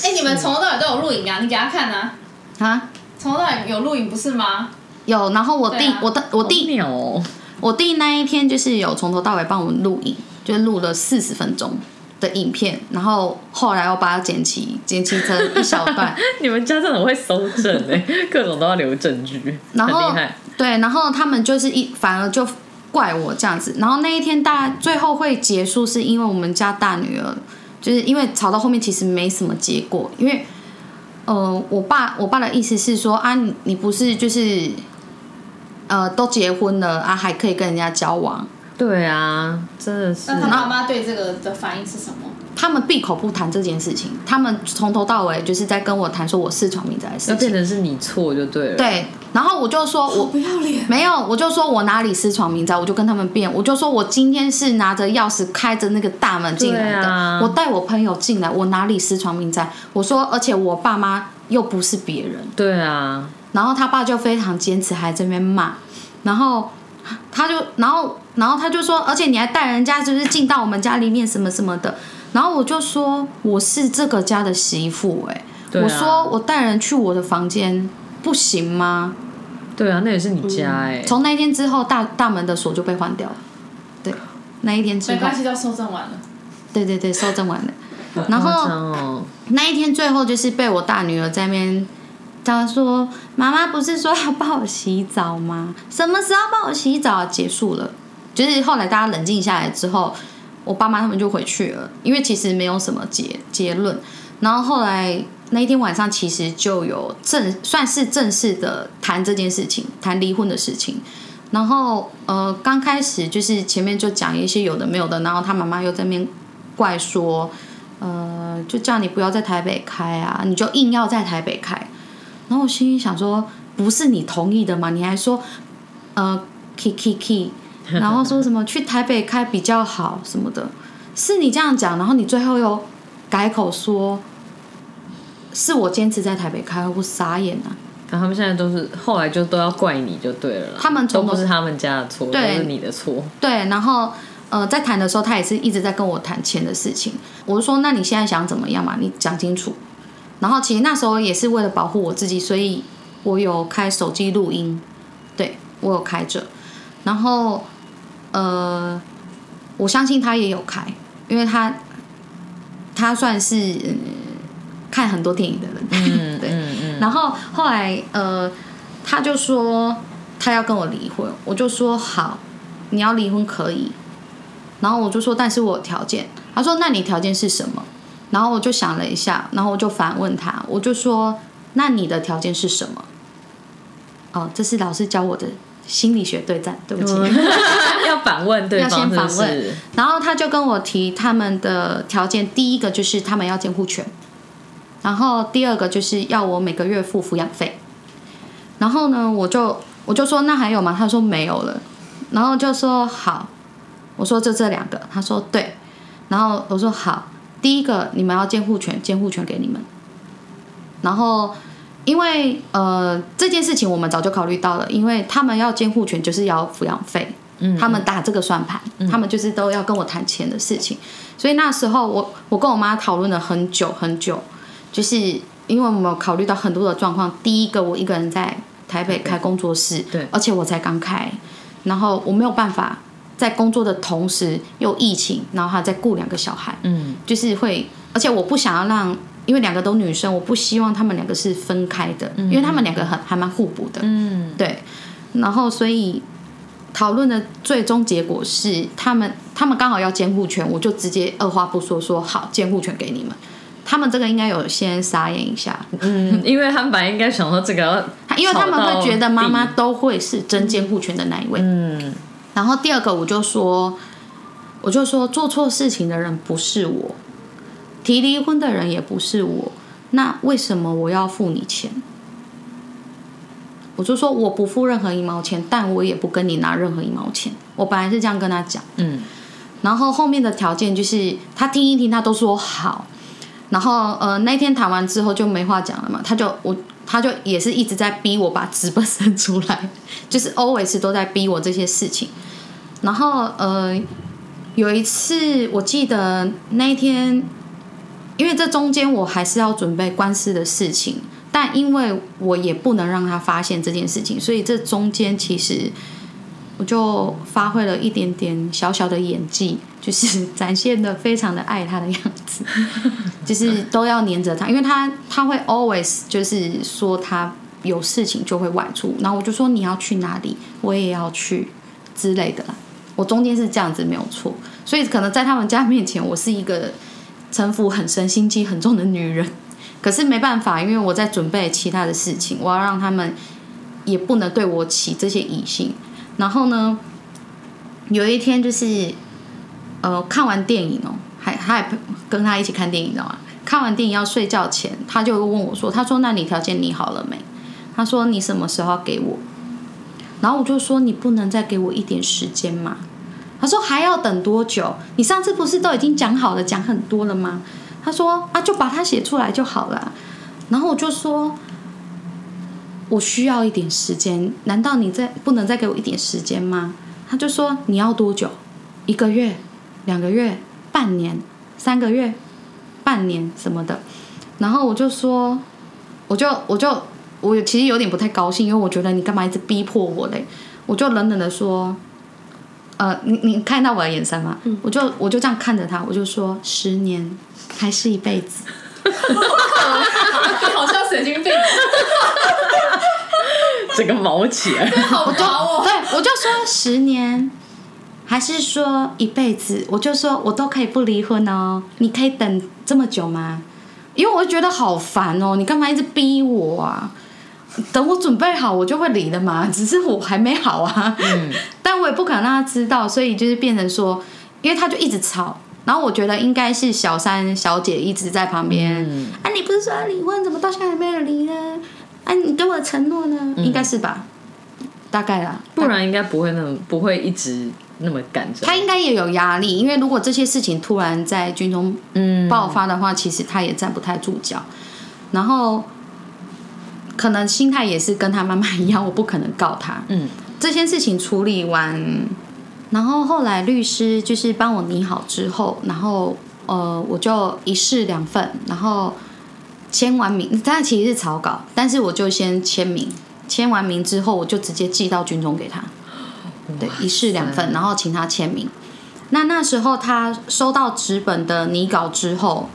哎、你们从头到尾都有录影啊？你给他看啊，啊。从头到尾有录影不是吗？有，然后我弟，啊我的我弟哦，我弟那一天就是有从头到尾帮我们录影，就录了四十分钟的的影片，然后后来我把它剪辑剪辑成一小段，你们家真的很会搜证哎，各种都要留证据，然后。对，然后他们就是一反而就怪我这样子，然后那一天大最后会结束，是因为我们家大女儿就是因为吵到后面其实没什么结果，因为呃我爸我爸的意思是说啊你你不是就是呃都结婚了啊还可以跟人家交往，对啊，真的是那他妈妈对这个的反应是什么？他们闭口不谈这件事情，他们从头到尾就是在跟我谈说我私闯民宅的事情。变成是你错就对了。，对，然后我就说我不要脸！没有，我就说我哪里私闯民宅，我就跟他们辩，我就说我今天是拿着钥匙开着那个大门进来的，啊我带我朋友进来，我哪里私闯民宅？我说，而且我爸妈又不是别人，对啊，然后他爸就非常坚持，还这边骂，然后他就，然后，然后他就说，而且你还带人家就是进到我们家里面什么什么的，然后我就说我是这个家的媳妇、哎、啊我说我带人去我的房间不行吗？对啊，那也是你家哎、从那一天之后，大大门的锁就被换掉了。对，那一天之后没关，系，都收证完了。对对对，收证完了。然夸后哦，那一天最后就是被我大女儿在那边，他说：“妈妈不是说要帮我洗澡吗？什么时候帮我洗澡？”结束了。就是后来大家冷静下来之后，我爸妈他们就回去了，因为其实没有什么结结论。然后后来那一天晚上，其实就有正算是正式的谈这件事情，谈离婚的事情。然后呃，刚开始就是前面就讲一些有的没有的，然后他妈妈又在那边怪说，呃，就叫你不要在台北开啊，你就硬要在台北开。然后我心里想说，不是你同意的吗？你还说，呃，k k k，然后说什么去台北开比较好什么的，是你这样讲，然后你最后又改口说，是我坚持在台北开，我傻眼啊！然后他们现在都是后来就都要怪你就对了，他们都不是他们家的错，都对是你的错。对，然后呃，在谈的时候，他也是一直在跟我谈钱的事情。我就说，那你现在想怎么样嘛？你讲清楚。然后其实那时候也是为了保护我自己，所以我有开手机录音，对我有开着。然后呃，我相信他也有开，因为他他算是、嗯看很多电影的人，嗯 对。然后后来呃，他就说他要跟我离婚，我就说好，你要离婚可以。然后我就说，但是我有条件。他说，那你条件是什么？然后我就想了一下，然后我就反问他，我就说，那你的条件是什么？哦，这是老师教我的心理学对战，对不起。要反问对 要方是不先反问？然后他就跟我提他们的条件，第一个就是他们要监护权，然后第二个就是要我每个月付抚养费。然后呢，我就我就说那还有吗？他说没有了，然后就说好，我说就这两个，他说对，然后我说好，第一个你们要监护权，监护权给你们，然后。因为呃这件事情我们早就考虑到了，因为他们要监护权就是要抚养费，嗯他们打这个算盘，他们就是都要跟我谈钱的事情，所以那时候我我跟我妈讨论了很久很久，就是因为我们有考虑到很多的状况。第一个，我一个人在台北开工作室，对而且我才刚开，然后我没有办法在工作的同时又疫情，然后还在顾两个小孩，嗯，就是会，而且我不想要让，因为两个都女生，我不希望他们两个是分开的，因为他们两个很还蛮互补的，嗯，对，然后所以讨论的最终结果是，他们他们刚好要监护权，我就直接二话不说说好，监护权给你们。他们这个应该有先傻眼一下，嗯，因为他们本来应该想说这个，因为他们会觉得妈妈都会是真监护权的那一位。嗯，然后第二个我就说，我就说做错事情的人不是我，提离婚的人也不是我，那为什么我要付你钱？我就说我不付任何一毛钱，但我也不跟你拿任何一毛钱。我本来是这样跟他讲，嗯，然后后面的条件就是他听一听，他都说好。然后呃那天谈完之后就没话讲了嘛，他就我他就也是一直在逼我把直本生出来，就是 always 都在逼我这些事情。然后呃有一次我记得那一天，因为这中间我还是要准备官司的事情，但因为我也不能让他发现这件事情，所以这中间其实我就发挥了一点点小小的演技，就是 展现的非常的爱他的样子，就是都要黏着他，因为他他会 always 就是说他有事情就会外出，然后我就说你要去哪里，我也要去之类的啦。我中间是这样子没有错，所以可能在他们家面前，我是一个城府很深、心机很重的女人。可是没办法，因为我在准备其他的事情，我要让他们也不能对我起这些疑心。然后呢，有一天就是呃看完电影哦，还还跟他一起看电影，你知道吗？看完电影要睡觉前，他就问我说：“他说那你条件拟好了没？”他说：“你什么时候给我？”然后我就说：“你不能再给我一点时间吗？”他说：“还要等多久？你上次不是都已经讲好了，讲很多了吗？”他说：“啊，就把它写出来就好了。”然后我就说：“我需要一点时间，难道你再不能再给我一点时间吗？”他就说：“你要多久？一个月、两个月、半年、三个月、半年什么的。”然后我就说：“我就我就我其实有点不太高兴，因为我觉得你干嘛一直逼迫我嘞？”我就冷冷的说：“呃，你你看到我的眼神吗？我就我就这样看着他，我就说十年还是一辈子。” 好像神经病，整个毛起来。好毛哦。对，我就说十年，还是说一辈子？我就说我都可以不离婚哦，你可以等这么久吗？因为我就觉得好烦哦，你干嘛一直逼我啊？等我准备好，我就会离的嘛。只是我还没好啊，嗯，但我也不可能让他知道，所以就是变成说，因为他就一直吵，然后我觉得应该是小三小姐一直在旁边，啊，你不是说要离婚，怎么到现在还没有离呢？啊，你给我的承诺呢？应该是吧，大概啦，不然应该不会那么不会一直那么赶着。他应该也有压力，因为如果这些事情突然在军中嗯爆发的话，其实他也站不太住脚，然后可能心态也是跟他妈妈一样，我不可能告他。嗯，这些事情处理完，然后后来律师就是帮我拟好之后，然后呃我就一式两份，然后签完名，但其实是草稿，但是我就先签名，签完名之后我就直接寄到军中给他。对，一式两份，然后请他签名。那那时候他收到纸本的拟稿之后，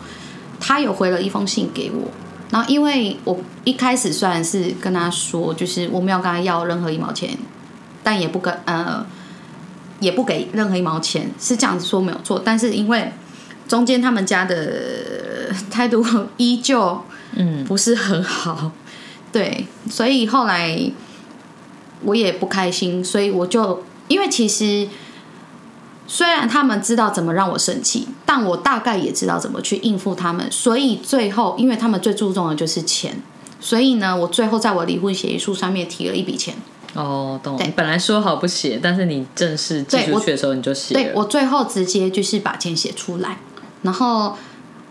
他有回了一封信给我。然后因为我一开始虽然是跟他说，就是我没有跟他要任何一毛钱，但也不跟呃也不给任何一毛钱，是这样子说没有错。但是因为中间他们家的态度依旧嗯不是很好，对，所以后来我也不开心，所以我就因为其实虽然他们知道怎么让我生气，但我大概也知道怎么去应付他们，所以最后因为他们最注重的就是钱，所以呢，我最后在我离婚协议书上面提了一笔钱。哦，懂。本来说好不写，但是你正式寄出去的时候你就写。对我最后直接就是把钱写出来，然后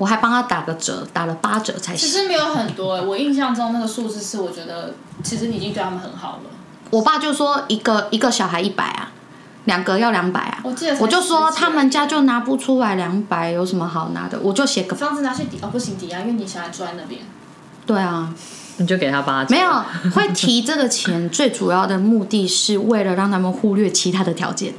我还帮他打个折，打了八折才行。其实没有很多欸，我印象中那个数字是，我觉得其实你已经对他们很好了。我爸就说一个一个小孩一百啊，两个要两百啊。我记得我就说他们家就拿不出来两百，有什么好拿的？我就写个房子拿去抵哦，不行抵押，因为你小孩住在那边。对啊，你就给他八折。没有会提这个钱，最主要的目的是为了让他们忽略其他的条件，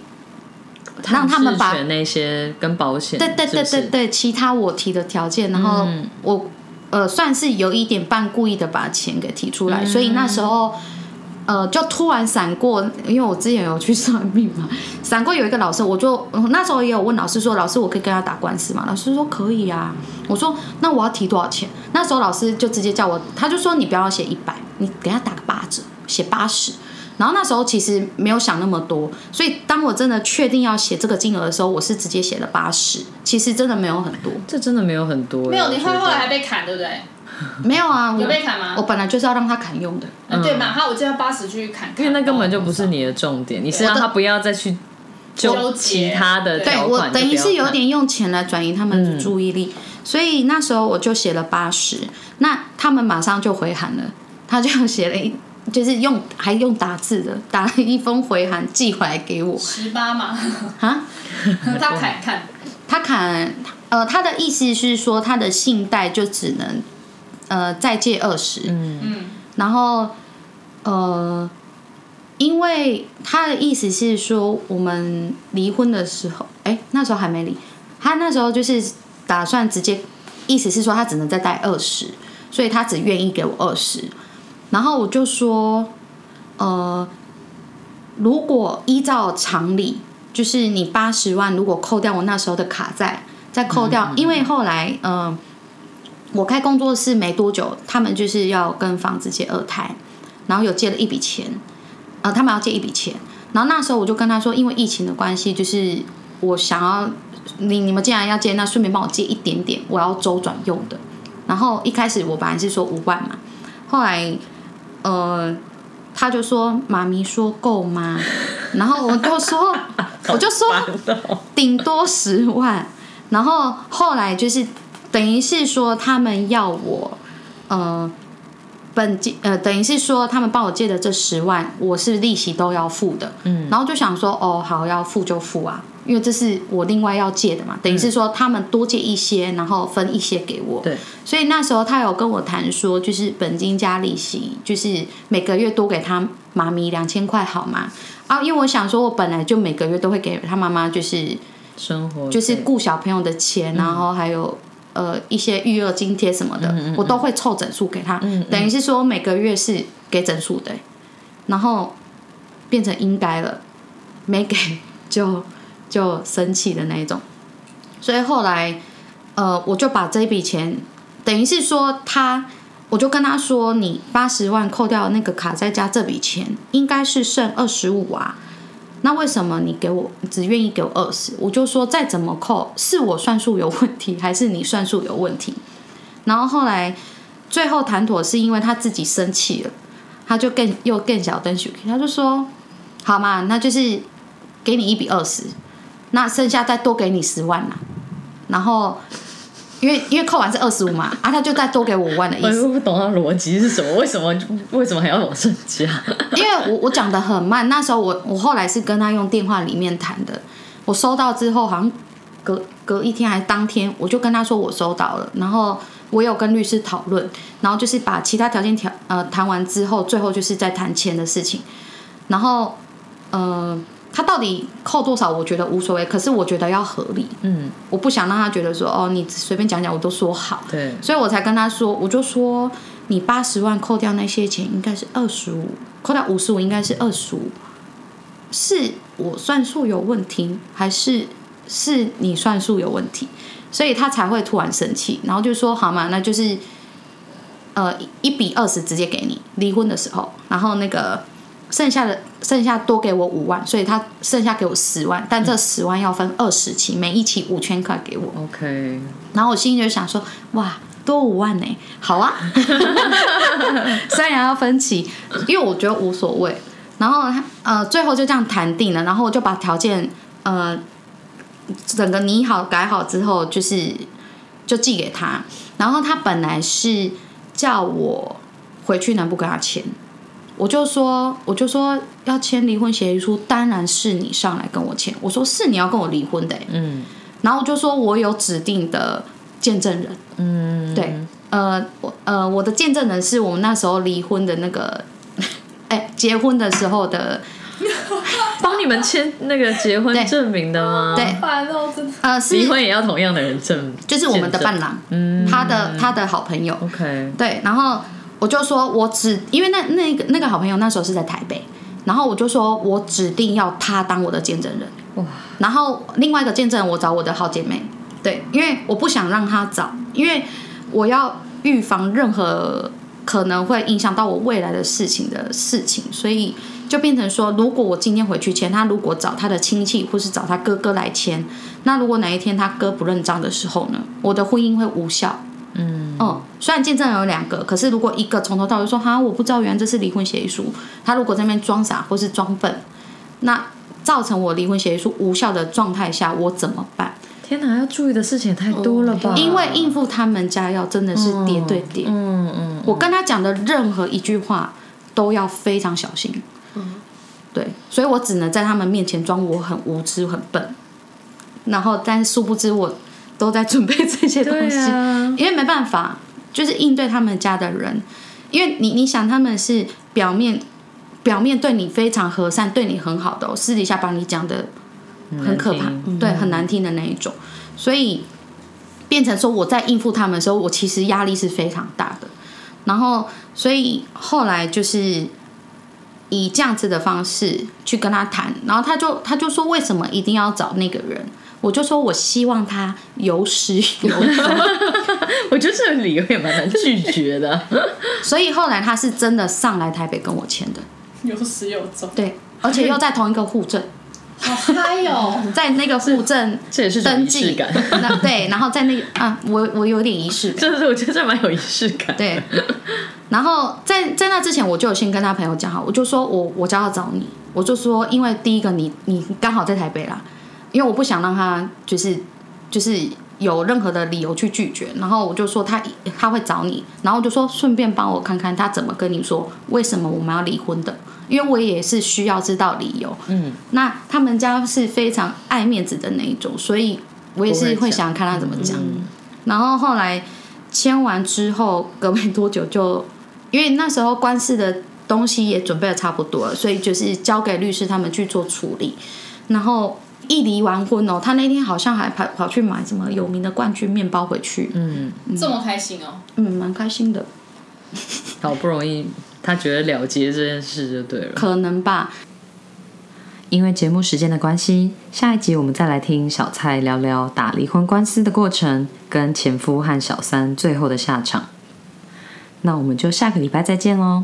让他们把选那些跟保险。对对对对对，其他我提的条件，然后嗯我呃算是有一点半故意的把钱给提出来，所以那时候。呃，就突然闪过，因为我之前有去算命嘛，闪过有一个老师，我就、呃那时候也有问老师说，老师我可以跟他打官司吗？老师说可以啊。我说那我要提多少钱？那时候老师就直接叫我，他就说你不要写一百，你给他打个八折，写八十。然后那时候其实没有想那么多，所以当我真的确定要写这个金额的时候，我是直接写了八十，其实真的没有很多。这真的没有很多。没有，你后后来还被砍，对不对？没有啊，我有被砍吗我本来就是要让他砍用的。嗯，对嘛，他我就要八十去砍，因为那根本就不是你的重点，你是让他不要再去纠结其他的对对我。等于是有点。点用钱来转移他们的注意力，所以那时候我就写了八十，那他们马上就回函了，他就写了一，就是用还用打字的，打了一封回函寄回来给我。十八嘛，啊，他砍砍，他砍呃他的意思是说他的信贷就只能呃再借二十，嗯，嗯，然后呃因为他的意思是说，我们离婚的时候，哎，那时候还没离，他那时候就是打算直接，意思是说他只能再贷二十，所以他只愿意给我二十。然后我就说，呃，如果依照常理，就是你八十万，如果扣掉我那时候的卡债，再扣掉，因为后来，嗯、我开工作室没多久，他们就是要跟房子借二胎，然后有借了一笔钱，呃，他们要借一笔钱，然后那时候我就跟他说，因为疫情的关系，就是我想要你你们既然要借，那顺便帮我借一点点，我要周转用的。然后一开始我本来是说五万嘛，后来呃他就说妈咪说够吗？然后我就说 我就说顶多十万，然后后来就是等于是说他们要我呃本金呃等于是说他们帮我借的这十万，我是利息都要付的，嗯，然后就想说哦好要付就付啊，因为这是我另外要借的嘛，等于是说他们多借一些，然后分一些给我，对，所以那时候他有跟我谈说，就是本金加利息，就是每个月多给他妈咪两千块好吗？啊，因为我想说，我本来就每个月都会给他妈妈，就是生活就是费顾小朋友的钱，然后还有呃一些育儿津贴什么的，我都会凑整数给他，等于是说每个月是给整数的，然后变成应该了，没给就就生气的那一种，所以后来呃我就把这笔钱，等于是说他。我就跟他说，你八十万扣掉那个卡再加这笔钱，应该是剩二十五啊。那为什么你给我只愿意给我二十？我就说再怎么扣，是我算数有问题，还是你算数有问题？然后后来最后谈妥，是因为他自己生气了，他就更又更小灯许他就说好嘛，那就是给你一笔二十，那剩下再多给你十万啦。然后因为因为扣完是二十五嘛，啊，他就再多给我五万的意思。我不懂他逻辑是什么？为什么为什么还要往上加？因为我我讲的很慢，那时候我我后来是跟他用电话里面谈的，我收到之后好像隔隔一天还是当天，我就跟他说我收到了，然后我有跟律师讨论，然后就是把其他条件调呃谈完之后，最后就是在谈钱的事情，然后呃他到底扣多少，我觉得无所谓，可是我觉得要合理，嗯，我不想让他觉得说哦你随便讲讲我都说好，对，所以我才跟他说，我就说你八十万扣掉那些钱应该是二十五，扣掉五十五应该是二十五，是我算数有问题，还是是你算数有问题？所以他才会突然生气，然后就说好嘛，那就是呃一比二十直接给你，离婚的时候，然后那个剩下的剩下多给我五万，所以他剩下给我十万，但这十万要分二十期，每一期五千块给我。OK，然后我心里就想说，哇，多五万呢，好啊，虽然要分期，因为我觉得无所谓。然后他呃，最后就这样谈定了，然后我就把条件呃整个拟好改好之后，就是就寄给他。然后他本来是叫我回去南部跟他签，我就说我就说要签离婚协议书，当然是你上来跟我签。我说是你要跟我离婚的欸，嗯。然后我就说我有指定的见证人，嗯，对，呃，我呃我的见证人是我们那时候离婚的那个，哎，结婚的时候的，帮你们签那个结婚对。证明的吗？对，烦哦，真的。呃，是离婚也要同样的人证，就是我们的伴郎，嗯。他的他的好朋友，OK，对，然后我就说我只，因为那那个那个好朋友那时候是在台北，然后我就说我指定要他当我的见证人，哇，然后另外一个见证人我找我的好姐妹，对，因为我不想让他找，因为我要预防任何可能会影响到我未来的事情的事情，所以就变成说，如果我今天回去签，他如果找他的亲戚或是找他哥哥来签，那如果哪一天他哥不认账的时候呢，我的婚姻会无效。嗯嗯，虽然见证人有两个，可是如果一个从头到尾说哈，我不知道原来这是离婚协议书，他如果在那边装傻或是装笨，那造成我离婚协议书无效的状态下，我怎么办？天哪，要注意的事情也太多了吧？因为应付他们家要真的是叠对叠，嗯嗯，我跟他讲的任何一句话都要非常小心。嗯对，所以我只能在他们面前装我很无知、很笨，然后但殊不知我都在准备 这些东西。啊，因为没办法，就是应对他们家的人，因为你你想他们是表面表面对你非常和善，对你很好的、哦，私底下把你讲的很可怕，对，很难听的那一种，所以变成说我在应付他们的时候，我其实压力是非常大的。然后，所以后来就是以这样子的方式去跟他谈，然后他就他就说为什么一定要找那个人？我就说我希望他有始有终，我觉得这个理由也蛮难拒绝的。所以后来他是真的上来台北跟我签的，有始有终，对，而且又在同一个户政，好嗨哦！在那个户政这也是登记感，那对，然后在那个啊，我我有点仪式感。就是我觉得这蛮有仪式感。对，然后在在那之前，我就有先跟他朋友讲好，我就说我我就要找你，我就说因为第一个你你刚好在台北啦，因为我不想让他就是就是有任何的理由去拒绝，然后我就说他他会找你，然后我就说顺便帮我看看他怎么跟你说为什么我们要离婚的，因为我也是需要知道理由。嗯，那他们家是非常爱面子的那一种，所以我也是会想看他怎么讲。然后后来签完之后，隔没多久就，因为那时候官司的东西也准备的差不多了，所以就是交给律师他们去做处理。然后一离完婚哦，他那天好像还跑跑去买什么有名的冠军面包回去，嗯，这么开心哦！嗯，蛮开心的，好不容易他觉得了结这件事就对了。可能吧。因为节目时间的关系，下一集我们再来听小蔡聊聊打离婚官司的过程，跟前夫和小三最后的下场。那我们就下个礼拜再见喽。